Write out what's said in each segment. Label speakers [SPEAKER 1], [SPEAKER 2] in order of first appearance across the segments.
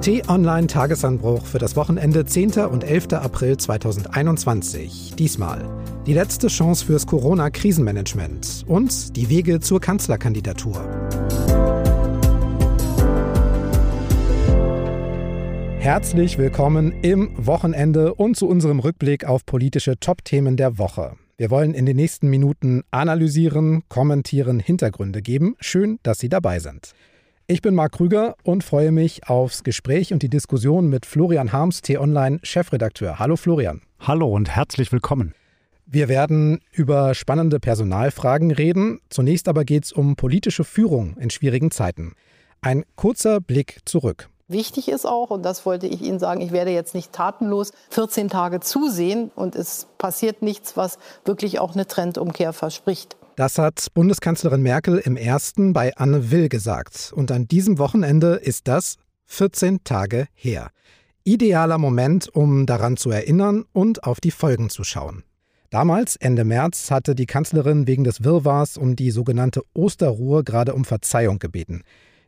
[SPEAKER 1] T-Online Tagesanbruch für das Wochenende 10. und 11. April 2021. Diesmal die letzte Chance fürs Corona-Krisenmanagement und die Wege zur Kanzlerkandidatur. Herzlich willkommen im Wochenende und zu unserem Rückblick auf politische Top-Themen der Woche. Wir wollen in den nächsten Minuten analysieren, kommentieren, Hintergründe geben. Schön, dass Sie dabei sind. Ich bin Marc Krüger und freue mich aufs Gespräch und die Diskussion mit Florian Harms, T-Online Chefredakteur. Hallo Florian.
[SPEAKER 2] Hallo und herzlich willkommen.
[SPEAKER 1] Wir werden über spannende Personalfragen reden. Zunächst aber geht es um politische Führung in schwierigen Zeiten. Ein kurzer Blick zurück.
[SPEAKER 3] Wichtig ist auch, und das wollte ich Ihnen sagen, ich werde jetzt nicht tatenlos 14 Tage zusehen und es passiert nichts, was wirklich auch eine Trendumkehr verspricht.
[SPEAKER 1] Das hat Bundeskanzlerin Merkel im ersten bei Anne Will gesagt. Und an diesem Wochenende ist das 14 Tage her. Idealer Moment, um daran zu erinnern und auf die Folgen zu schauen. Damals, Ende März, hatte die Kanzlerin wegen des Wirrwarrs um die sogenannte Osterruhe gerade um Verzeihung gebeten.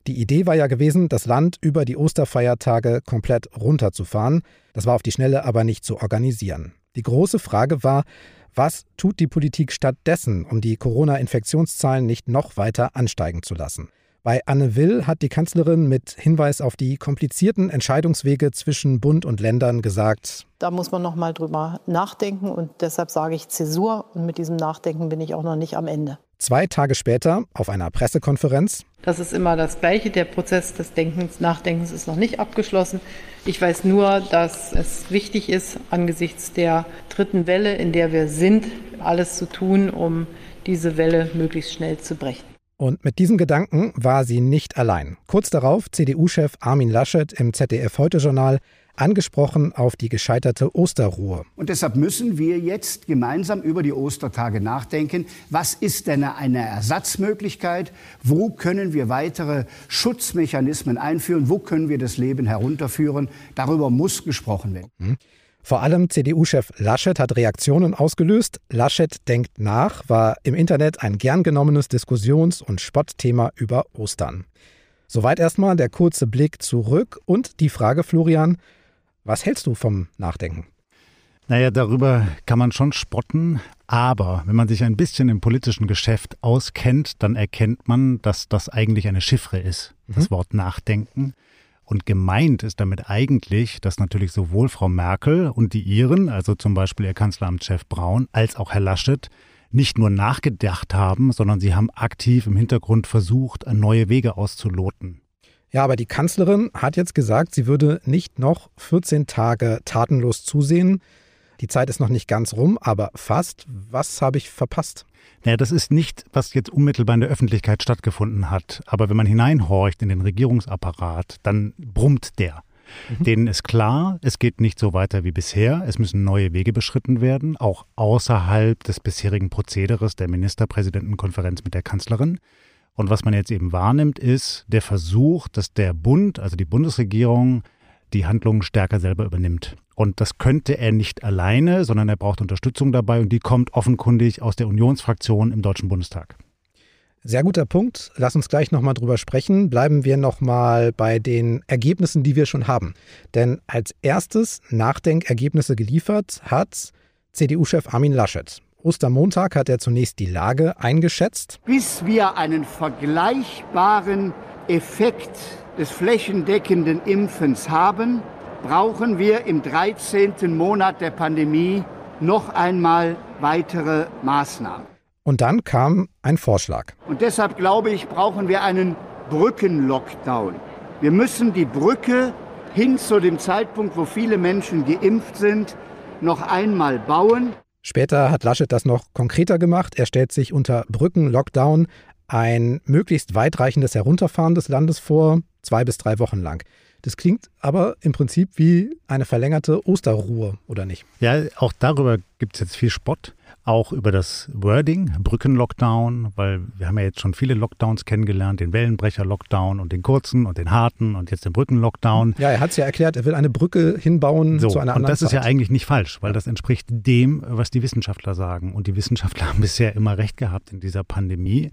[SPEAKER 1] Die Idee war ja gewesen, das Land über die Osterfeiertage komplett runterzufahren. Das war auf die Schnelle aber nicht zu organisieren. Die große Frage war, was tut die Politik stattdessen, um die Corona-Infektionszahlen nicht noch weiter ansteigen zu lassen? Bei Anne Will hat die Kanzlerin mit Hinweis auf die komplizierten Entscheidungswege zwischen Bund und Ländern gesagt,
[SPEAKER 3] da muss man noch mal drüber nachdenken und deshalb sage ich Zäsur und mit diesem Nachdenken bin ich auch noch nicht am Ende.
[SPEAKER 1] Zwei Tage später auf einer Pressekonferenz.
[SPEAKER 3] Das ist immer das Gleiche. Der Prozess des Denkens, Nachdenkens ist noch nicht abgeschlossen. Ich weiß nur, dass es wichtig ist, angesichts der dritten Welle, in der wir sind, alles zu tun, um diese Welle möglichst schnell zu brechen.
[SPEAKER 1] Und mit diesem Gedanken war sie nicht allein. Kurz darauf CDU-Chef Armin Laschet im ZDF-Heute-Journal angesprochen auf die gescheiterte Osterruhe.
[SPEAKER 4] Und deshalb müssen wir jetzt gemeinsam über die Ostertage nachdenken. Was ist denn eine Ersatzmöglichkeit? Wo können wir weitere Schutzmechanismen einführen? Wo können wir das Leben herunterführen? Darüber muss gesprochen werden. Mhm.
[SPEAKER 1] Vor allem CDU-Chef Laschet hat Reaktionen ausgelöst. Laschet denkt nach, war im Internet ein gern genommenes Diskussions- und Spottthema über Ostern. Soweit erstmal der kurze Blick zurück und die Frage, Florian, was hältst du vom Nachdenken?
[SPEAKER 2] Naja, darüber kann man schon spotten, aber wenn man sich ein bisschen im politischen Geschäft auskennt, dann erkennt man, dass das eigentlich eine Chiffre ist, mhm. das Wort Nachdenken. Und gemeint ist damit eigentlich, dass natürlich sowohl Frau Merkel und die Iren, also zum Beispiel ihr Kanzleramtschef Braun, als auch Herr Laschet, nicht nur nachgedacht haben, sondern sie haben aktiv im Hintergrund versucht, neue Wege auszuloten.
[SPEAKER 1] Ja, aber die Kanzlerin hat jetzt gesagt, sie würde nicht noch 14 Tage tatenlos zusehen. Die Zeit ist noch nicht ganz rum, aber fast. Was habe ich verpasst?
[SPEAKER 2] Naja, das ist nicht, was jetzt unmittelbar in der Öffentlichkeit stattgefunden hat. Aber wenn man hineinhorcht in den Regierungsapparat, dann brummt der. Mhm. Denen ist klar, es geht nicht so weiter wie bisher. Es müssen neue Wege beschritten werden, auch außerhalb des bisherigen Prozederes der Ministerpräsidentenkonferenz mit der Kanzlerin. Und was man jetzt eben wahrnimmt, ist der Versuch, dass der Bund, also die Bundesregierung, die Handlungen stärker selber übernimmt. Und das könnte er nicht alleine, sondern er braucht Unterstützung dabei und die kommt offenkundig aus der Unionsfraktion im Deutschen Bundestag.
[SPEAKER 1] Sehr guter Punkt. Lass uns gleich nochmal drüber sprechen. Bleiben wir nochmal bei den Ergebnissen, die wir schon haben. Denn als erstes Nachdenkergebnisse geliefert hat CDU-Chef Armin Laschet. Ostermontag hat er zunächst die Lage eingeschätzt.
[SPEAKER 4] Bis wir einen vergleichbaren Effekt des flächendeckenden Impfens haben, brauchen wir im 13. Monat der Pandemie noch einmal weitere Maßnahmen.
[SPEAKER 1] Und dann kam ein Vorschlag.
[SPEAKER 4] Und deshalb glaube ich, brauchen wir einen Brückenlockdown. Wir müssen die Brücke hin zu dem Zeitpunkt, wo viele Menschen geimpft sind, noch einmal bauen.
[SPEAKER 1] Später hat Laschet das noch konkreter gemacht. Er stellt sich unter Brückenlockdown ein möglichst weitreichendes Herunterfahren des Landes vor, zwei bis drei Wochen lang. Das klingt aber im Prinzip wie eine verlängerte Osterruhe, oder nicht?
[SPEAKER 2] Ja, auch darüber gibt es jetzt viel Spott auch über das Wording, Brückenlockdown, weil wir haben ja jetzt schon viele Lockdowns kennengelernt, den Wellenbrecher-Lockdown und den kurzen und den harten und jetzt den Brückenlockdown.
[SPEAKER 1] Ja, er hat es ja erklärt, er will eine Brücke hinbauen so, zu einer anderen
[SPEAKER 2] Und das
[SPEAKER 1] Zeit.
[SPEAKER 2] ist ja eigentlich nicht falsch, weil das entspricht dem, was die Wissenschaftler sagen. Und die Wissenschaftler haben bisher immer recht gehabt in dieser Pandemie.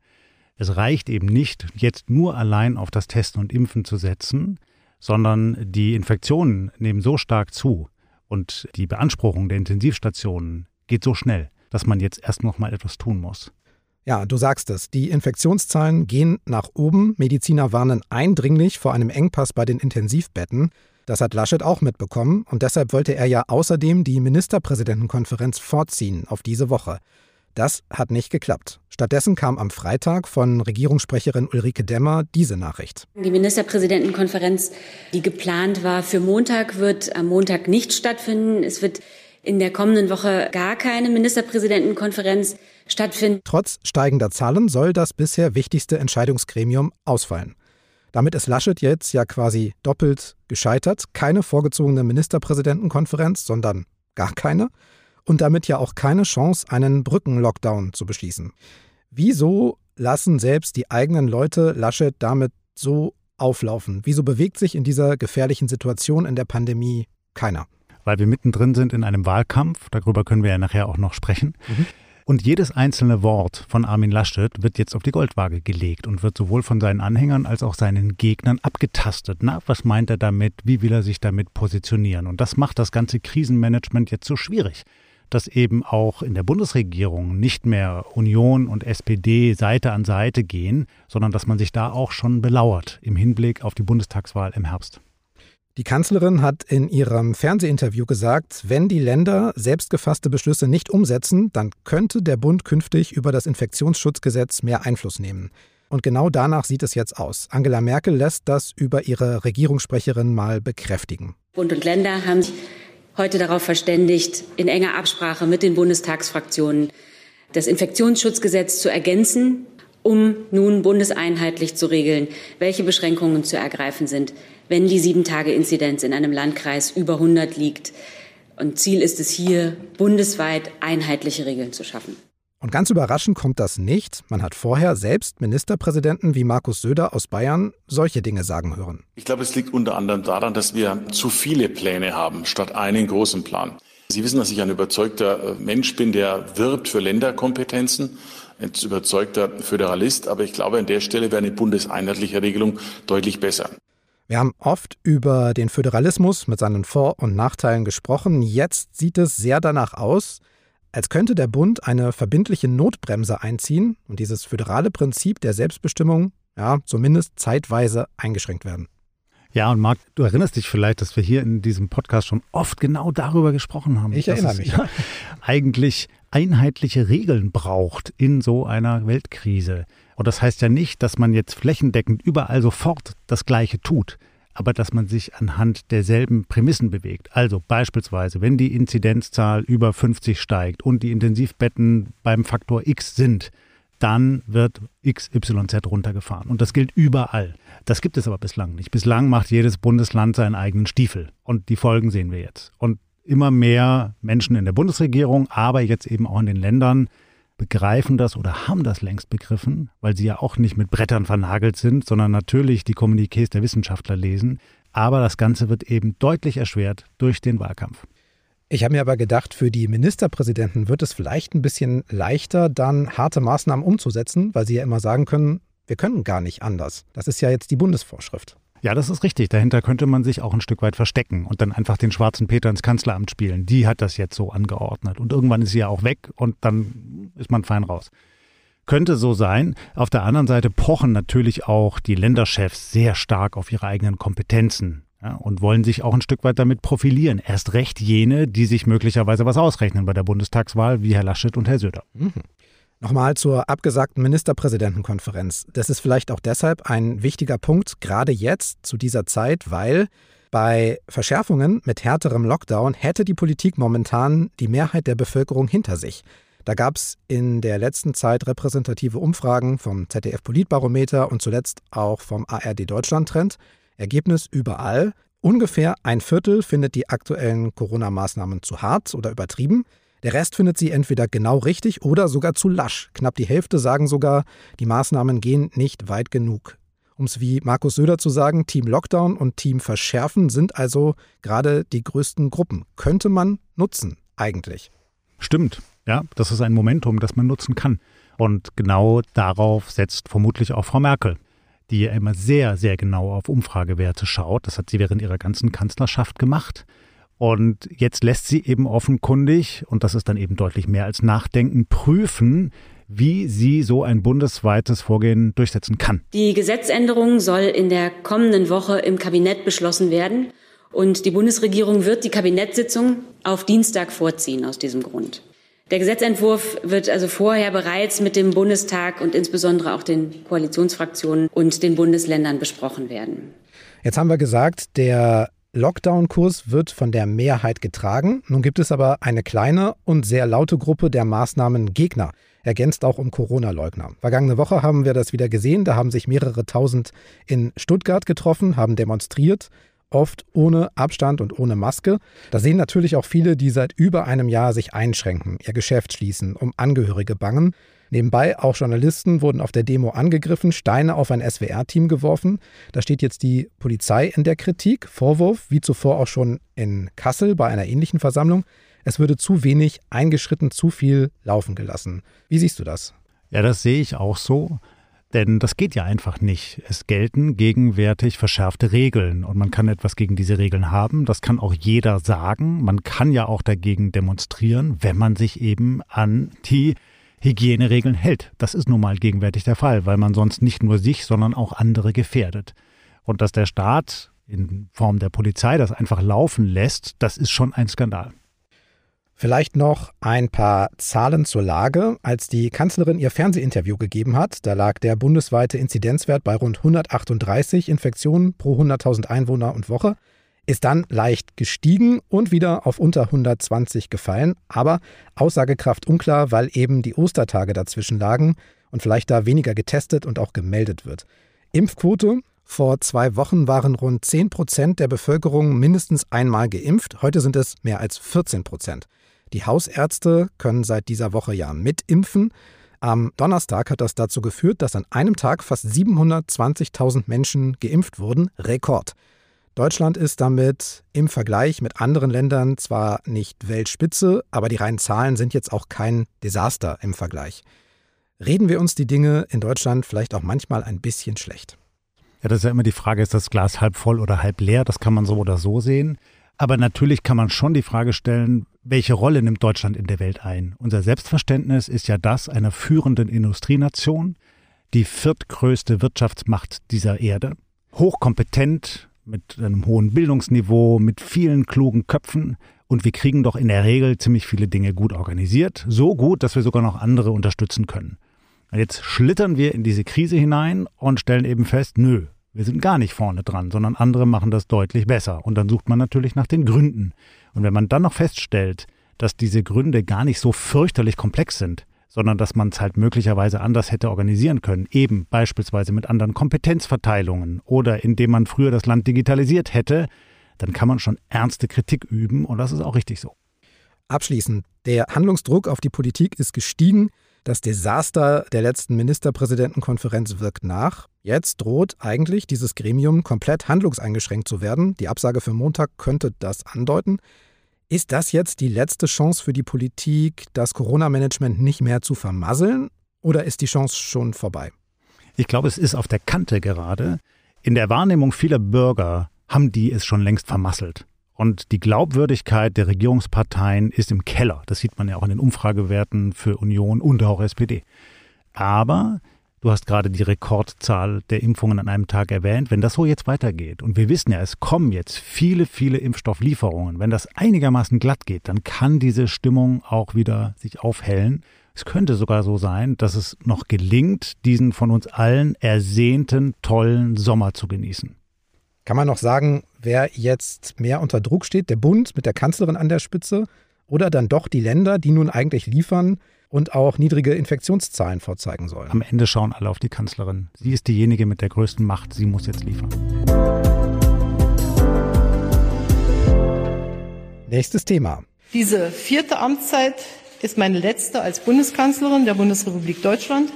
[SPEAKER 2] Es reicht eben nicht, jetzt nur allein auf das Testen und Impfen zu setzen, sondern die Infektionen nehmen so stark zu und die Beanspruchung der Intensivstationen geht so schnell, dass man jetzt erst noch mal etwas tun muss.
[SPEAKER 1] Ja, du sagst es. Die Infektionszahlen gehen nach oben. Mediziner warnen eindringlich vor einem Engpass bei den Intensivbetten. Das hat Laschet auch mitbekommen und deshalb wollte er ja außerdem die Ministerpräsidentenkonferenz vorziehen auf diese Woche. Das hat nicht geklappt. Stattdessen kam am Freitag von Regierungssprecherin Ulrike Demmer diese Nachricht.
[SPEAKER 5] Die Ministerpräsidentenkonferenz, die geplant war für Montag, wird am Montag nicht stattfinden. Es wird in der kommenden Woche gar keine Ministerpräsidentenkonferenz stattfinden.
[SPEAKER 1] Trotz steigender Zahlen soll das bisher wichtigste Entscheidungsgremium ausfallen. Damit ist Laschet jetzt ja quasi doppelt gescheitert. Keine vorgezogene Ministerpräsidentenkonferenz, sondern gar keine. Und damit ja auch keine Chance, einen Brückenlockdown zu beschließen. Wieso lassen selbst die eigenen Leute Laschet damit so auflaufen? Wieso bewegt sich in dieser gefährlichen Situation in der Pandemie keiner?
[SPEAKER 2] Weil wir mittendrin sind in einem Wahlkampf. Darüber können wir ja nachher auch noch sprechen. Mhm. Und jedes einzelne Wort von Armin Laschet wird jetzt auf die Goldwaage gelegt und wird sowohl von seinen Anhängern als auch seinen Gegnern abgetastet. Na, was meint er damit? Wie will er sich damit positionieren? Und das macht das ganze Krisenmanagement jetzt so schwierig dass eben auch in der Bundesregierung nicht mehr Union und SPD Seite an Seite gehen, sondern dass man sich da auch schon belauert im Hinblick auf die Bundestagswahl im Herbst.
[SPEAKER 1] Die Kanzlerin hat in ihrem Fernsehinterview gesagt, wenn die Länder selbstgefasste Beschlüsse nicht umsetzen, dann könnte der Bund künftig über das Infektionsschutzgesetz mehr Einfluss nehmen. Und genau danach sieht es jetzt aus. Angela Merkel lässt das über ihre Regierungssprecherin mal bekräftigen.
[SPEAKER 5] Bund und Länder haben sich heute darauf verständigt, in enger Absprache mit den Bundestagsfraktionen das Infektionsschutzgesetz zu ergänzen, um nun bundeseinheitlich zu regeln, welche Beschränkungen zu ergreifen sind, wenn die Sieben-Tage-Inzidenz in einem Landkreis über 100 liegt. Und Ziel ist es hier, bundesweit einheitliche Regeln zu schaffen.
[SPEAKER 1] Und ganz überraschend kommt das nicht. Man hat vorher selbst Ministerpräsidenten wie Markus Söder aus Bayern solche Dinge sagen hören.
[SPEAKER 6] Ich glaube, es liegt unter anderem daran, dass wir zu viele Pläne haben, statt einen großen Plan. Sie wissen, dass ich ein überzeugter Mensch bin, der wirbt für Länderkompetenzen, ein überzeugter Föderalist. Aber ich glaube, an der Stelle wäre eine bundeseinheitliche Regelung deutlich besser.
[SPEAKER 1] Wir haben oft über den Föderalismus mit seinen Vor- und Nachteilen gesprochen. Jetzt sieht es sehr danach aus, als könnte der Bund eine verbindliche Notbremse einziehen und dieses föderale Prinzip der Selbstbestimmung ja, zumindest zeitweise eingeschränkt werden.
[SPEAKER 2] Ja, und Marc, du erinnerst dich vielleicht, dass wir hier in diesem Podcast schon oft genau darüber gesprochen haben.
[SPEAKER 1] Ich erinnere mich. Ja
[SPEAKER 2] eigentlich einheitliche Regeln braucht in so einer Weltkrise. Und das heißt ja nicht, dass man jetzt flächendeckend überall sofort das Gleiche tut, aber dass man sich anhand derselben Prämissen bewegt. Also beispielsweise, wenn die Inzidenzzahl über 50 steigt und die Intensivbetten beim Faktor X sind, dann wird XYZ runtergefahren. Und das gilt überall. Das gibt es aber bislang nicht. Bislang macht jedes Bundesland seinen eigenen Stiefel. Und die Folgen sehen wir jetzt. Und immer mehr Menschen in der Bundesregierung, aber jetzt eben auch in den Ländern begreifen das oder haben das längst begriffen, weil sie ja auch nicht mit Brettern vernagelt sind, sondern natürlich die Kommuniqués der Wissenschaftler lesen. Aber das Ganze wird eben deutlich erschwert durch den Wahlkampf.
[SPEAKER 1] Ich habe mir aber gedacht, für die Ministerpräsidenten wird es vielleicht ein bisschen leichter, dann harte Maßnahmen umzusetzen, weil sie ja immer sagen können, wir können gar nicht anders. Das ist ja jetzt die Bundesvorschrift.
[SPEAKER 2] Ja, das ist richtig. Dahinter könnte man sich auch ein Stück weit verstecken und dann einfach den schwarzen Peter ins Kanzleramt spielen. Die hat das jetzt so angeordnet. Und irgendwann ist sie ja auch weg und dann ist man fein raus. Könnte so sein. Auf der anderen Seite pochen natürlich auch die Länderchefs sehr stark auf ihre eigenen Kompetenzen ja, und wollen sich auch ein Stück weit damit profilieren. Erst recht jene, die sich möglicherweise was ausrechnen bei der Bundestagswahl, wie Herr Laschet und Herr Söder. Mhm.
[SPEAKER 1] Nochmal zur abgesagten Ministerpräsidentenkonferenz. Das ist vielleicht auch deshalb ein wichtiger Punkt, gerade jetzt zu dieser Zeit, weil bei Verschärfungen mit härterem Lockdown hätte die Politik momentan die Mehrheit der Bevölkerung hinter sich. Da gab es in der letzten Zeit repräsentative Umfragen vom ZDF Politbarometer und zuletzt auch vom ARD Deutschland Trend. Ergebnis überall. Ungefähr ein Viertel findet die aktuellen Corona-Maßnahmen zu hart oder übertrieben. Der Rest findet sie entweder genau richtig oder sogar zu lasch. Knapp die Hälfte sagen sogar, die Maßnahmen gehen nicht weit genug. Um es wie Markus Söder zu sagen, Team Lockdown und Team Verschärfen sind also gerade die größten Gruppen. Könnte man nutzen, eigentlich.
[SPEAKER 2] Stimmt, ja, das ist ein Momentum, das man nutzen kann. Und genau darauf setzt vermutlich auch Frau Merkel. die ja immer sehr, sehr genau auf Umfragewerte schaut. Das hat sie während ihrer ganzen Kanzlerschaft gemacht. Und jetzt lässt sie eben offenkundig, und das ist dann eben deutlich mehr als Nachdenken, prüfen, wie sie so ein bundesweites Vorgehen durchsetzen kann.
[SPEAKER 5] Die Gesetzänderung soll in der kommenden Woche im Kabinett beschlossen werden. Und die Bundesregierung wird die Kabinettssitzung auf Dienstag vorziehen aus diesem Grund. Der Gesetzentwurf wird also vorher bereits mit dem Bundestag und insbesondere auch den Koalitionsfraktionen und den Bundesländern besprochen werden.
[SPEAKER 1] Jetzt haben wir gesagt, der Lockdown-Kurs wird von der Mehrheit getragen. Nun gibt es aber eine kleine und sehr laute Gruppe der Maßnahmengegner, ergänzt auch um Corona-Leugner. Vergangene Woche haben wir das wieder gesehen. Da haben sich mehrere tausend in Stuttgart getroffen, haben demonstriert oft ohne Abstand und ohne Maske. Da sehen natürlich auch viele, die seit über einem Jahr sich einschränken, ihr Geschäft schließen, um Angehörige bangen. Nebenbei auch Journalisten wurden auf der Demo angegriffen, Steine auf ein SWR-Team geworfen. Da steht jetzt die Polizei in der Kritik. Vorwurf, wie zuvor auch schon in Kassel bei einer ähnlichen Versammlung, es würde zu wenig eingeschritten, zu viel laufen gelassen. Wie siehst du das?
[SPEAKER 2] Ja, das sehe ich auch so. Denn das geht ja einfach nicht. Es gelten gegenwärtig verschärfte Regeln und man kann etwas gegen diese Regeln haben. Das kann auch jeder sagen. Man kann ja auch dagegen demonstrieren, wenn man sich eben an die Hygieneregeln hält. Das ist nun mal gegenwärtig der Fall, weil man sonst nicht nur sich, sondern auch andere gefährdet. Und dass der Staat in Form der Polizei das einfach laufen lässt, das ist schon ein Skandal.
[SPEAKER 1] Vielleicht noch ein paar Zahlen zur Lage. Als die Kanzlerin ihr Fernsehinterview gegeben hat, da lag der bundesweite Inzidenzwert bei rund 138 Infektionen pro 100.000 Einwohner und Woche, ist dann leicht gestiegen und wieder auf unter 120 gefallen, aber Aussagekraft unklar, weil eben die Ostertage dazwischen lagen und vielleicht da weniger getestet und auch gemeldet wird. Impfquote vor zwei Wochen waren rund 10 Prozent der Bevölkerung mindestens einmal geimpft. Heute sind es mehr als 14 Prozent. Die Hausärzte können seit dieser Woche ja mitimpfen. Am Donnerstag hat das dazu geführt, dass an einem Tag fast 720.000 Menschen geimpft wurden. Rekord. Deutschland ist damit im Vergleich mit anderen Ländern zwar nicht Weltspitze, aber die reinen Zahlen sind jetzt auch kein Desaster im Vergleich. Reden wir uns die Dinge in Deutschland vielleicht auch manchmal ein bisschen schlecht.
[SPEAKER 2] Ja, das ist ja immer die Frage, ist das Glas halb voll oder halb leer? Das kann man so oder so sehen. Aber natürlich kann man schon die Frage stellen, welche Rolle nimmt Deutschland in der Welt ein? Unser Selbstverständnis ist ja das einer führenden Industrienation, die viertgrößte Wirtschaftsmacht dieser Erde, hochkompetent, mit einem hohen Bildungsniveau, mit vielen klugen Köpfen. Und wir kriegen doch in der Regel ziemlich viele Dinge gut organisiert. So gut, dass wir sogar noch andere unterstützen können. Jetzt schlittern wir in diese Krise hinein und stellen eben fest, nö, wir sind gar nicht vorne dran, sondern andere machen das deutlich besser. Und dann sucht man natürlich nach den Gründen. Und wenn man dann noch feststellt, dass diese Gründe gar nicht so fürchterlich komplex sind, sondern dass man es halt möglicherweise anders hätte organisieren können, eben beispielsweise mit anderen Kompetenzverteilungen oder indem man früher das Land digitalisiert hätte, dann kann man schon ernste Kritik üben und das ist auch richtig so.
[SPEAKER 1] Abschließend, der Handlungsdruck auf die Politik ist gestiegen. Das Desaster der letzten Ministerpräsidentenkonferenz wirkt nach. Jetzt droht eigentlich dieses Gremium komplett handlungseingeschränkt zu werden. Die Absage für Montag könnte das andeuten. Ist das jetzt die letzte Chance für die Politik, das Corona-Management nicht mehr zu vermasseln? Oder ist die Chance schon vorbei?
[SPEAKER 2] Ich glaube, es ist auf der Kante gerade. In der Wahrnehmung vieler Bürger haben die es schon längst vermasselt. Und die Glaubwürdigkeit der Regierungsparteien ist im Keller. Das sieht man ja auch in den Umfragewerten für Union und auch SPD. Aber du hast gerade die Rekordzahl der Impfungen an einem Tag erwähnt. Wenn das so jetzt weitergeht, und wir wissen ja, es kommen jetzt viele, viele Impfstofflieferungen, wenn das einigermaßen glatt geht, dann kann diese Stimmung auch wieder sich aufhellen. Es könnte sogar so sein, dass es noch gelingt, diesen von uns allen ersehnten, tollen Sommer zu genießen.
[SPEAKER 1] Kann man noch sagen, wer jetzt mehr unter Druck steht, der Bund mit der Kanzlerin an der Spitze oder dann doch die Länder, die nun eigentlich liefern und auch niedrige Infektionszahlen vorzeigen sollen?
[SPEAKER 2] Am Ende schauen alle auf die Kanzlerin. Sie ist diejenige mit der größten Macht, sie muss jetzt liefern.
[SPEAKER 1] Nächstes Thema.
[SPEAKER 3] Diese vierte Amtszeit ist meine letzte als Bundeskanzlerin der Bundesrepublik Deutschland.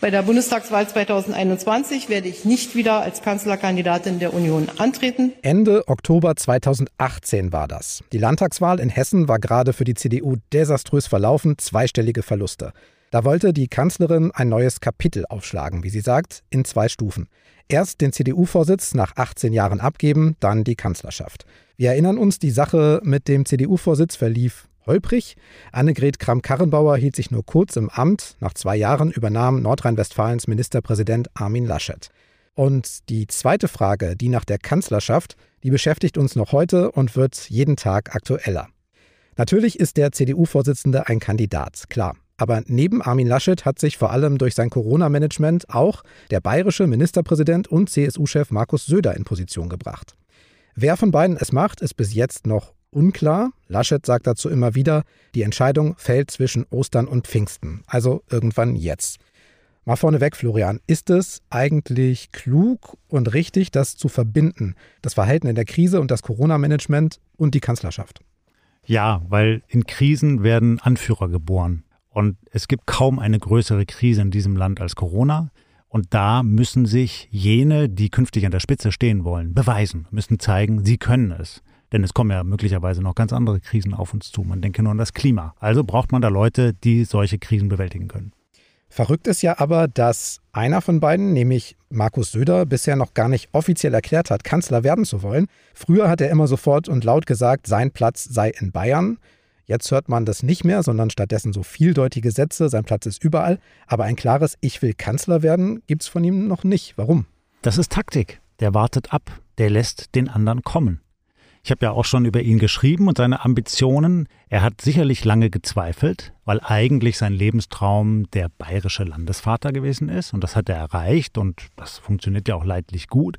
[SPEAKER 3] Bei der Bundestagswahl 2021 werde ich nicht wieder als Kanzlerkandidatin der Union antreten.
[SPEAKER 1] Ende Oktober 2018 war das. Die Landtagswahl in Hessen war gerade für die CDU desaströs verlaufen, zweistellige Verluste. Da wollte die Kanzlerin ein neues Kapitel aufschlagen, wie sie sagt, in zwei Stufen. Erst den CDU-Vorsitz nach 18 Jahren abgeben, dann die Kanzlerschaft. Wir erinnern uns, die Sache mit dem CDU-Vorsitz verlief holprig. Annegret Kramp-Karrenbauer hielt sich nur kurz im Amt. Nach zwei Jahren übernahm Nordrhein-Westfalens Ministerpräsident Armin Laschet. Und die zweite Frage, die nach der Kanzlerschaft, die beschäftigt uns noch heute und wird jeden Tag aktueller. Natürlich ist der CDU-Vorsitzende ein Kandidat, klar. Aber neben Armin Laschet hat sich vor allem durch sein Corona-Management auch der bayerische Ministerpräsident und CSU-Chef Markus Söder in Position gebracht. Wer von beiden es macht, ist bis jetzt noch unklar. Laschet sagt dazu immer wieder, die Entscheidung fällt zwischen Ostern und Pfingsten, also irgendwann jetzt. Mal vorneweg, Florian, ist es eigentlich klug und richtig, das zu verbinden, das Verhalten in der Krise und das Corona-Management und die Kanzlerschaft?
[SPEAKER 2] Ja, weil in Krisen werden Anführer geboren. Und es gibt kaum eine größere Krise in diesem Land als Corona. Und da müssen sich jene, die künftig an der Spitze stehen wollen, beweisen, müssen zeigen, sie können es. Denn es kommen ja möglicherweise noch ganz andere Krisen auf uns zu. Man denke nur an das Klima. Also braucht man da Leute, die solche Krisen bewältigen können.
[SPEAKER 1] Verrückt ist ja aber, dass einer von beiden, nämlich Markus Söder, bisher noch gar nicht offiziell erklärt hat, Kanzler werden zu wollen. Früher hat er immer sofort und laut gesagt, sein Platz sei in Bayern. Jetzt hört man das nicht mehr, sondern stattdessen so vieldeutige Sätze, sein Platz ist überall. Aber ein klares Ich will Kanzler werden gibt es von ihm noch nicht. Warum?
[SPEAKER 2] Das ist Taktik. Der wartet ab, der lässt den anderen kommen. Ich habe ja auch schon über ihn geschrieben und seine Ambitionen. Er hat sicherlich lange gezweifelt, weil eigentlich sein Lebenstraum der bayerische Landesvater gewesen ist. Und das hat er erreicht und das funktioniert ja auch leidlich gut.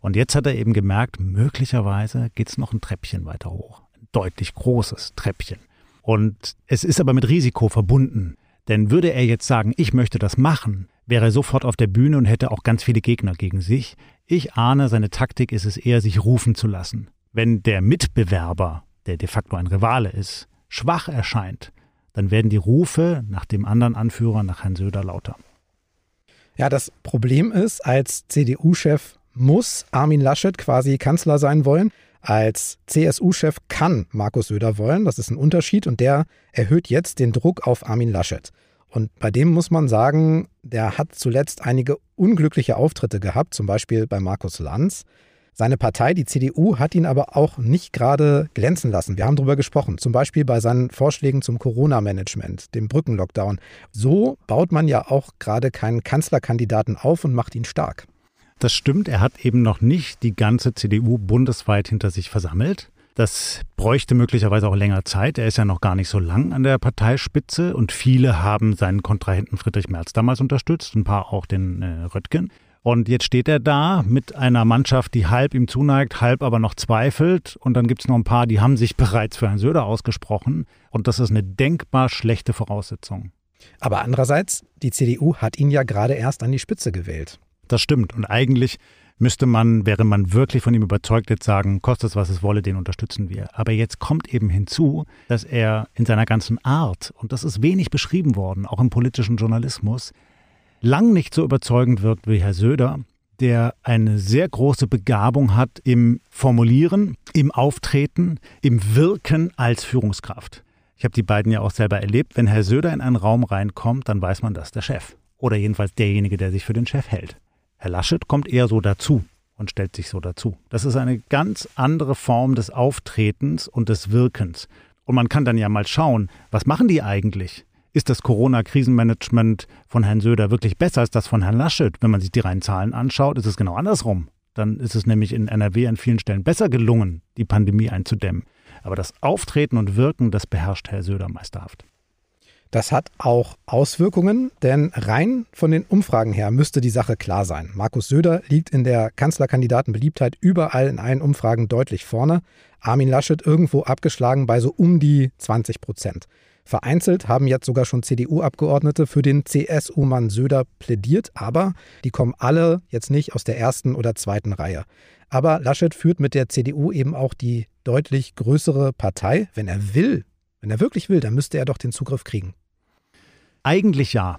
[SPEAKER 2] Und jetzt hat er eben gemerkt, möglicherweise geht es noch ein Treppchen weiter hoch deutlich großes Treppchen. Und es ist aber mit Risiko verbunden. Denn würde er jetzt sagen, ich möchte das machen, wäre er sofort auf der Bühne und hätte auch ganz viele Gegner gegen sich. Ich ahne, seine Taktik ist es eher, sich rufen zu lassen. Wenn der Mitbewerber, der de facto ein Rivale ist, schwach erscheint, dann werden die Rufe nach dem anderen Anführer, nach Herrn Söder, lauter.
[SPEAKER 1] Ja, das Problem ist, als CDU-Chef muss Armin Laschet quasi Kanzler sein wollen. Als CSU-Chef kann Markus Söder wollen, das ist ein Unterschied und der erhöht jetzt den Druck auf Armin Laschet. Und bei dem muss man sagen, der hat zuletzt einige unglückliche Auftritte gehabt, zum Beispiel bei Markus Lanz. Seine Partei, die CDU, hat ihn aber auch nicht gerade glänzen lassen. Wir haben darüber gesprochen, zum Beispiel bei seinen Vorschlägen zum Corona-Management, dem Brückenlockdown. So baut man ja auch gerade keinen Kanzlerkandidaten auf und macht ihn stark.
[SPEAKER 2] Das stimmt, er hat eben noch nicht die ganze CDU bundesweit hinter sich versammelt. Das bräuchte möglicherweise auch länger Zeit. Er ist ja noch gar nicht so lang an der Parteispitze und viele haben seinen Kontrahenten Friedrich Merz damals unterstützt, ein paar auch den äh, Röttgen. Und jetzt steht er da mit einer Mannschaft, die halb ihm zuneigt, halb aber noch zweifelt. Und dann gibt es noch ein paar, die haben sich bereits für Herrn Söder ausgesprochen. Und das ist eine denkbar schlechte Voraussetzung.
[SPEAKER 1] Aber andererseits, die CDU hat ihn ja gerade erst an die Spitze gewählt.
[SPEAKER 2] Das stimmt. Und eigentlich müsste man, wäre man wirklich von ihm überzeugt, jetzt sagen, kostet es, was es wolle, den unterstützen wir. Aber jetzt kommt eben hinzu, dass er in seiner ganzen Art, und das ist wenig beschrieben worden, auch im politischen Journalismus, lang nicht so überzeugend wirkt wie Herr Söder, der eine sehr große Begabung hat im Formulieren, im Auftreten, im Wirken als Führungskraft. Ich habe die beiden ja auch selber erlebt. Wenn Herr Söder in einen Raum reinkommt, dann weiß man, das ist der Chef. Oder jedenfalls derjenige, der sich für den Chef hält. Herr Laschet kommt eher so dazu und stellt sich so dazu. Das ist eine ganz andere Form des Auftretens und des Wirkens. Und man kann dann ja mal schauen, was machen die eigentlich? Ist das Corona-Krisenmanagement von Herrn Söder wirklich besser als das von Herrn Laschet? Wenn man sich die reinen Zahlen anschaut, ist es genau andersrum. Dann ist es nämlich in NRW an vielen Stellen besser gelungen, die Pandemie einzudämmen. Aber das Auftreten und Wirken, das beherrscht Herr Söder meisterhaft.
[SPEAKER 1] Das hat auch Auswirkungen, denn rein von den Umfragen her müsste die Sache klar sein. Markus Söder liegt in der Kanzlerkandidatenbeliebtheit überall in allen Umfragen deutlich vorne. Armin Laschet irgendwo abgeschlagen bei so um die 20 Prozent. Vereinzelt haben jetzt sogar schon CDU-Abgeordnete für den CSU-Mann Söder plädiert, aber die kommen alle jetzt nicht aus der ersten oder zweiten Reihe. Aber Laschet führt mit der CDU eben auch die deutlich größere Partei. Wenn er will, wenn er wirklich will, dann müsste er doch den Zugriff kriegen.
[SPEAKER 2] Eigentlich ja,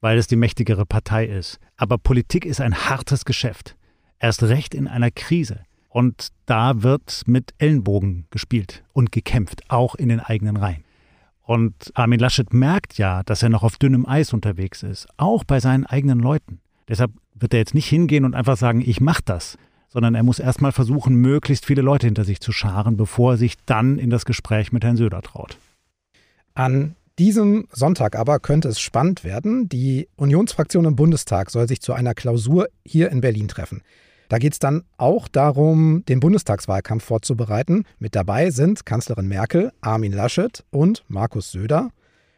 [SPEAKER 2] weil es die mächtigere Partei ist. Aber Politik ist ein hartes Geschäft. Erst recht in einer Krise. Und da wird mit Ellenbogen gespielt und gekämpft, auch in den eigenen Reihen. Und Armin Laschet merkt ja, dass er noch auf dünnem Eis unterwegs ist, auch bei seinen eigenen Leuten. Deshalb wird er jetzt nicht hingehen und einfach sagen, ich mach das, sondern er muss erstmal versuchen, möglichst viele Leute hinter sich zu scharen, bevor er sich dann in das Gespräch mit Herrn Söder traut.
[SPEAKER 1] An diesem Sonntag aber könnte es spannend werden. Die Unionsfraktion im Bundestag soll sich zu einer Klausur hier in Berlin treffen. Da geht es dann auch darum, den Bundestagswahlkampf vorzubereiten. Mit dabei sind Kanzlerin Merkel, Armin Laschet und Markus Söder.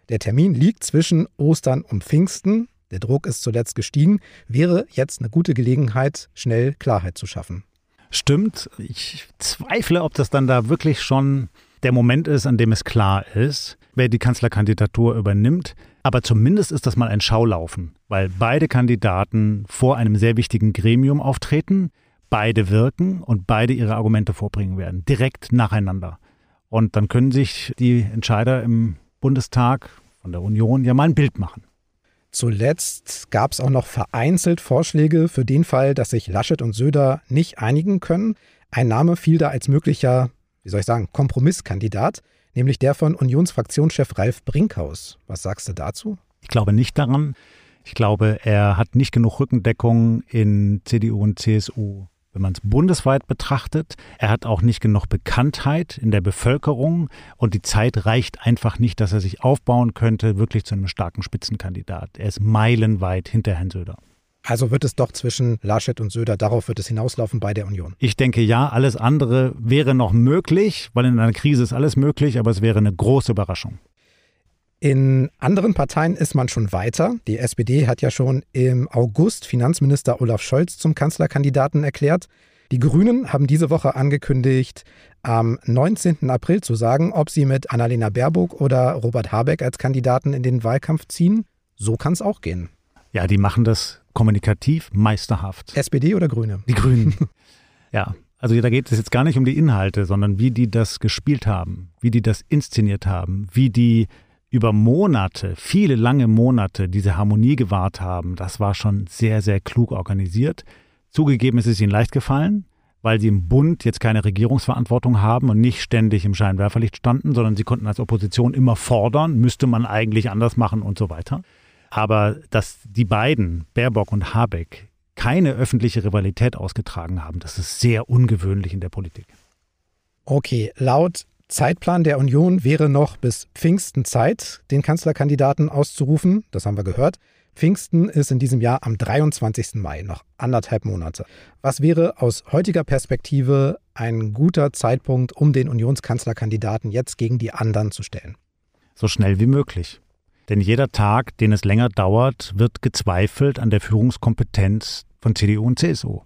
[SPEAKER 1] Der Termin liegt zwischen Ostern und Pfingsten. Der Druck ist zuletzt gestiegen. Wäre jetzt eine gute Gelegenheit, schnell Klarheit zu schaffen.
[SPEAKER 2] Stimmt. Ich zweifle, ob das dann da wirklich schon der Moment ist, an dem es klar ist, wer die Kanzlerkandidatur übernimmt. Aber zumindest ist das mal ein Schaulaufen, weil beide Kandidaten vor einem sehr wichtigen Gremium auftreten, beide wirken und beide ihre Argumente vorbringen werden, direkt nacheinander. Und dann können sich die Entscheider im Bundestag von der Union ja mal ein Bild machen.
[SPEAKER 1] Zuletzt gab es auch noch vereinzelt Vorschläge für den Fall, dass sich Laschet und Söder nicht einigen können. Ein Name fiel da als möglicher wie soll ich sagen, Kompromisskandidat, nämlich der von Unionsfraktionschef Ralf Brinkhaus. Was sagst du dazu?
[SPEAKER 2] Ich glaube nicht daran. Ich glaube, er hat nicht genug Rückendeckung in CDU und CSU, wenn man es bundesweit betrachtet. Er hat auch nicht genug Bekanntheit in der Bevölkerung und die Zeit reicht einfach nicht, dass er sich aufbauen könnte, wirklich zu einem starken Spitzenkandidat. Er ist meilenweit hinter Herrn Söder.
[SPEAKER 1] Also wird es doch zwischen Laschet und Söder, darauf wird es hinauslaufen bei der Union.
[SPEAKER 2] Ich denke ja, alles andere wäre noch möglich, weil in einer Krise ist alles möglich, aber es wäre eine große Überraschung.
[SPEAKER 1] In anderen Parteien ist man schon weiter. Die SPD hat ja schon im August Finanzminister Olaf Scholz zum Kanzlerkandidaten erklärt. Die Grünen haben diese Woche angekündigt, am 19. April zu sagen, ob sie mit Annalena Baerbock oder Robert Habeck als Kandidaten in den Wahlkampf ziehen. So kann es auch gehen.
[SPEAKER 2] Ja, die machen das kommunikativ meisterhaft.
[SPEAKER 1] SPD oder Grüne?
[SPEAKER 2] Die Grünen. ja, also da geht es jetzt gar nicht um die Inhalte, sondern wie die das gespielt haben, wie die das inszeniert haben, wie die über Monate, viele lange Monate diese Harmonie gewahrt haben. Das war schon sehr, sehr klug organisiert. Zugegeben ist es ihnen leicht gefallen, weil sie im Bund jetzt keine Regierungsverantwortung haben und nicht ständig im Scheinwerferlicht standen, sondern sie konnten als Opposition immer fordern, müsste man eigentlich anders machen und so weiter. Aber dass die beiden, Baerbock und Habeck, keine öffentliche Rivalität ausgetragen haben, das ist sehr ungewöhnlich in der Politik.
[SPEAKER 1] Okay, laut Zeitplan der Union wäre noch bis Pfingsten Zeit, den Kanzlerkandidaten auszurufen. Das haben wir gehört. Pfingsten ist in diesem Jahr am 23. Mai, noch anderthalb Monate. Was wäre aus heutiger Perspektive ein guter Zeitpunkt, um den Unionskanzlerkandidaten jetzt gegen die anderen zu stellen?
[SPEAKER 2] So schnell wie möglich. Denn jeder Tag, den es länger dauert, wird gezweifelt an der Führungskompetenz von CDU und CSU,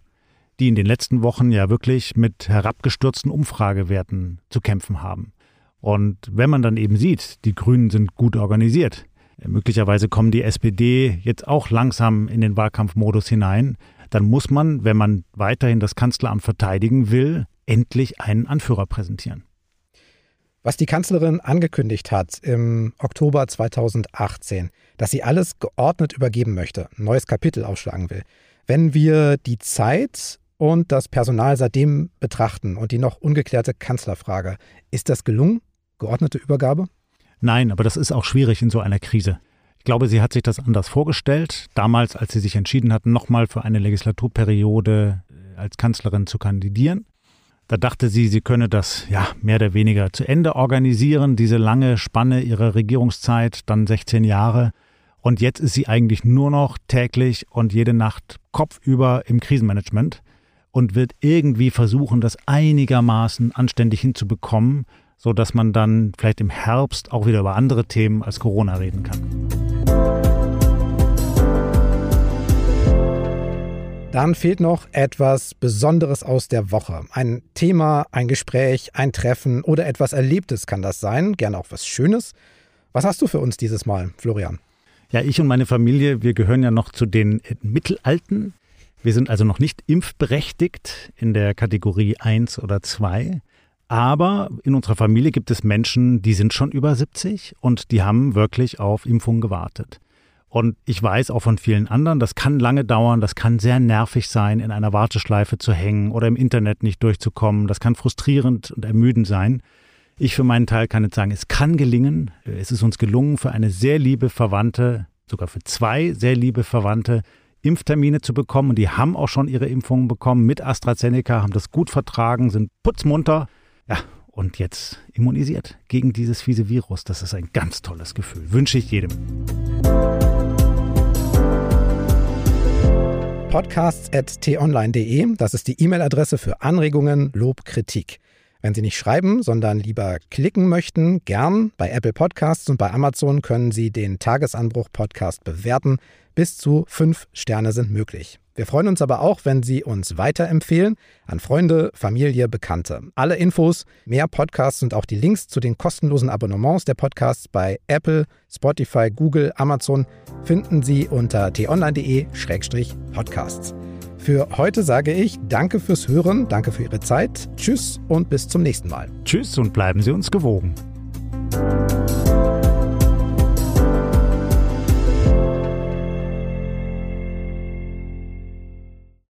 [SPEAKER 2] die in den letzten Wochen ja wirklich mit herabgestürzten Umfragewerten zu kämpfen haben. Und wenn man dann eben sieht, die Grünen sind gut organisiert, möglicherweise kommen die SPD jetzt auch langsam in den Wahlkampfmodus hinein, dann muss man, wenn man weiterhin das Kanzleramt verteidigen will, endlich einen Anführer präsentieren.
[SPEAKER 1] Was die Kanzlerin angekündigt hat im Oktober 2018, dass sie alles geordnet übergeben möchte, ein neues Kapitel aufschlagen will. Wenn wir die Zeit und das Personal seitdem betrachten und die noch ungeklärte Kanzlerfrage, ist das gelungen? Geordnete Übergabe?
[SPEAKER 2] Nein, aber das ist auch schwierig in so einer Krise. Ich glaube, sie hat sich das anders vorgestellt. Damals, als sie sich entschieden hatten, nochmal für eine Legislaturperiode äh, als Kanzlerin zu kandidieren. Da dachte sie, sie könne das ja mehr oder weniger zu Ende organisieren, diese lange Spanne ihrer Regierungszeit, dann 16 Jahre. Und jetzt ist sie eigentlich nur noch täglich und jede Nacht kopfüber im Krisenmanagement und wird irgendwie versuchen, das einigermaßen anständig hinzubekommen, sodass man dann vielleicht im Herbst auch wieder über andere Themen als Corona reden kann.
[SPEAKER 1] Dann fehlt noch etwas Besonderes aus der Woche. Ein Thema, ein Gespräch, ein Treffen oder etwas Erlebtes kann das sein, gerne auch was Schönes. Was hast du für uns dieses Mal, Florian?
[SPEAKER 2] Ja, ich und meine Familie, wir gehören ja noch zu den Mittelalten. Wir sind also noch nicht impfberechtigt in der Kategorie 1 oder 2. Aber in unserer Familie gibt es Menschen, die sind schon über 70 und die haben wirklich auf Impfung gewartet. Und ich weiß auch von vielen anderen, das kann lange dauern, das kann sehr nervig sein, in einer Warteschleife zu hängen oder im Internet nicht durchzukommen. Das kann frustrierend und ermüdend sein. Ich für meinen Teil kann jetzt sagen, es kann gelingen. Es ist uns gelungen, für eine sehr liebe Verwandte, sogar für zwei sehr liebe Verwandte, Impftermine zu bekommen. Und die haben auch schon ihre Impfungen bekommen mit AstraZeneca, haben das gut vertragen, sind putzmunter. Ja, und jetzt immunisiert gegen dieses fiese Virus. Das ist ein ganz tolles Gefühl. Wünsche ich jedem.
[SPEAKER 1] podcasts.tonline.de, das ist die E-Mail-Adresse für Anregungen, Lob, Kritik. Wenn Sie nicht schreiben, sondern lieber klicken möchten, gern. Bei Apple Podcasts und bei Amazon können Sie den Tagesanbruch Podcast bewerten. Bis zu fünf Sterne sind möglich. Wir freuen uns aber auch, wenn Sie uns weiterempfehlen an Freunde, Familie, Bekannte. Alle Infos, mehr Podcasts und auch die Links zu den kostenlosen Abonnements der Podcasts bei Apple, Spotify, Google, Amazon finden Sie unter t-online.de-podcasts. Für heute sage ich Danke fürs Hören, danke für Ihre Zeit, Tschüss und bis zum nächsten Mal.
[SPEAKER 2] Tschüss und bleiben Sie uns gewogen.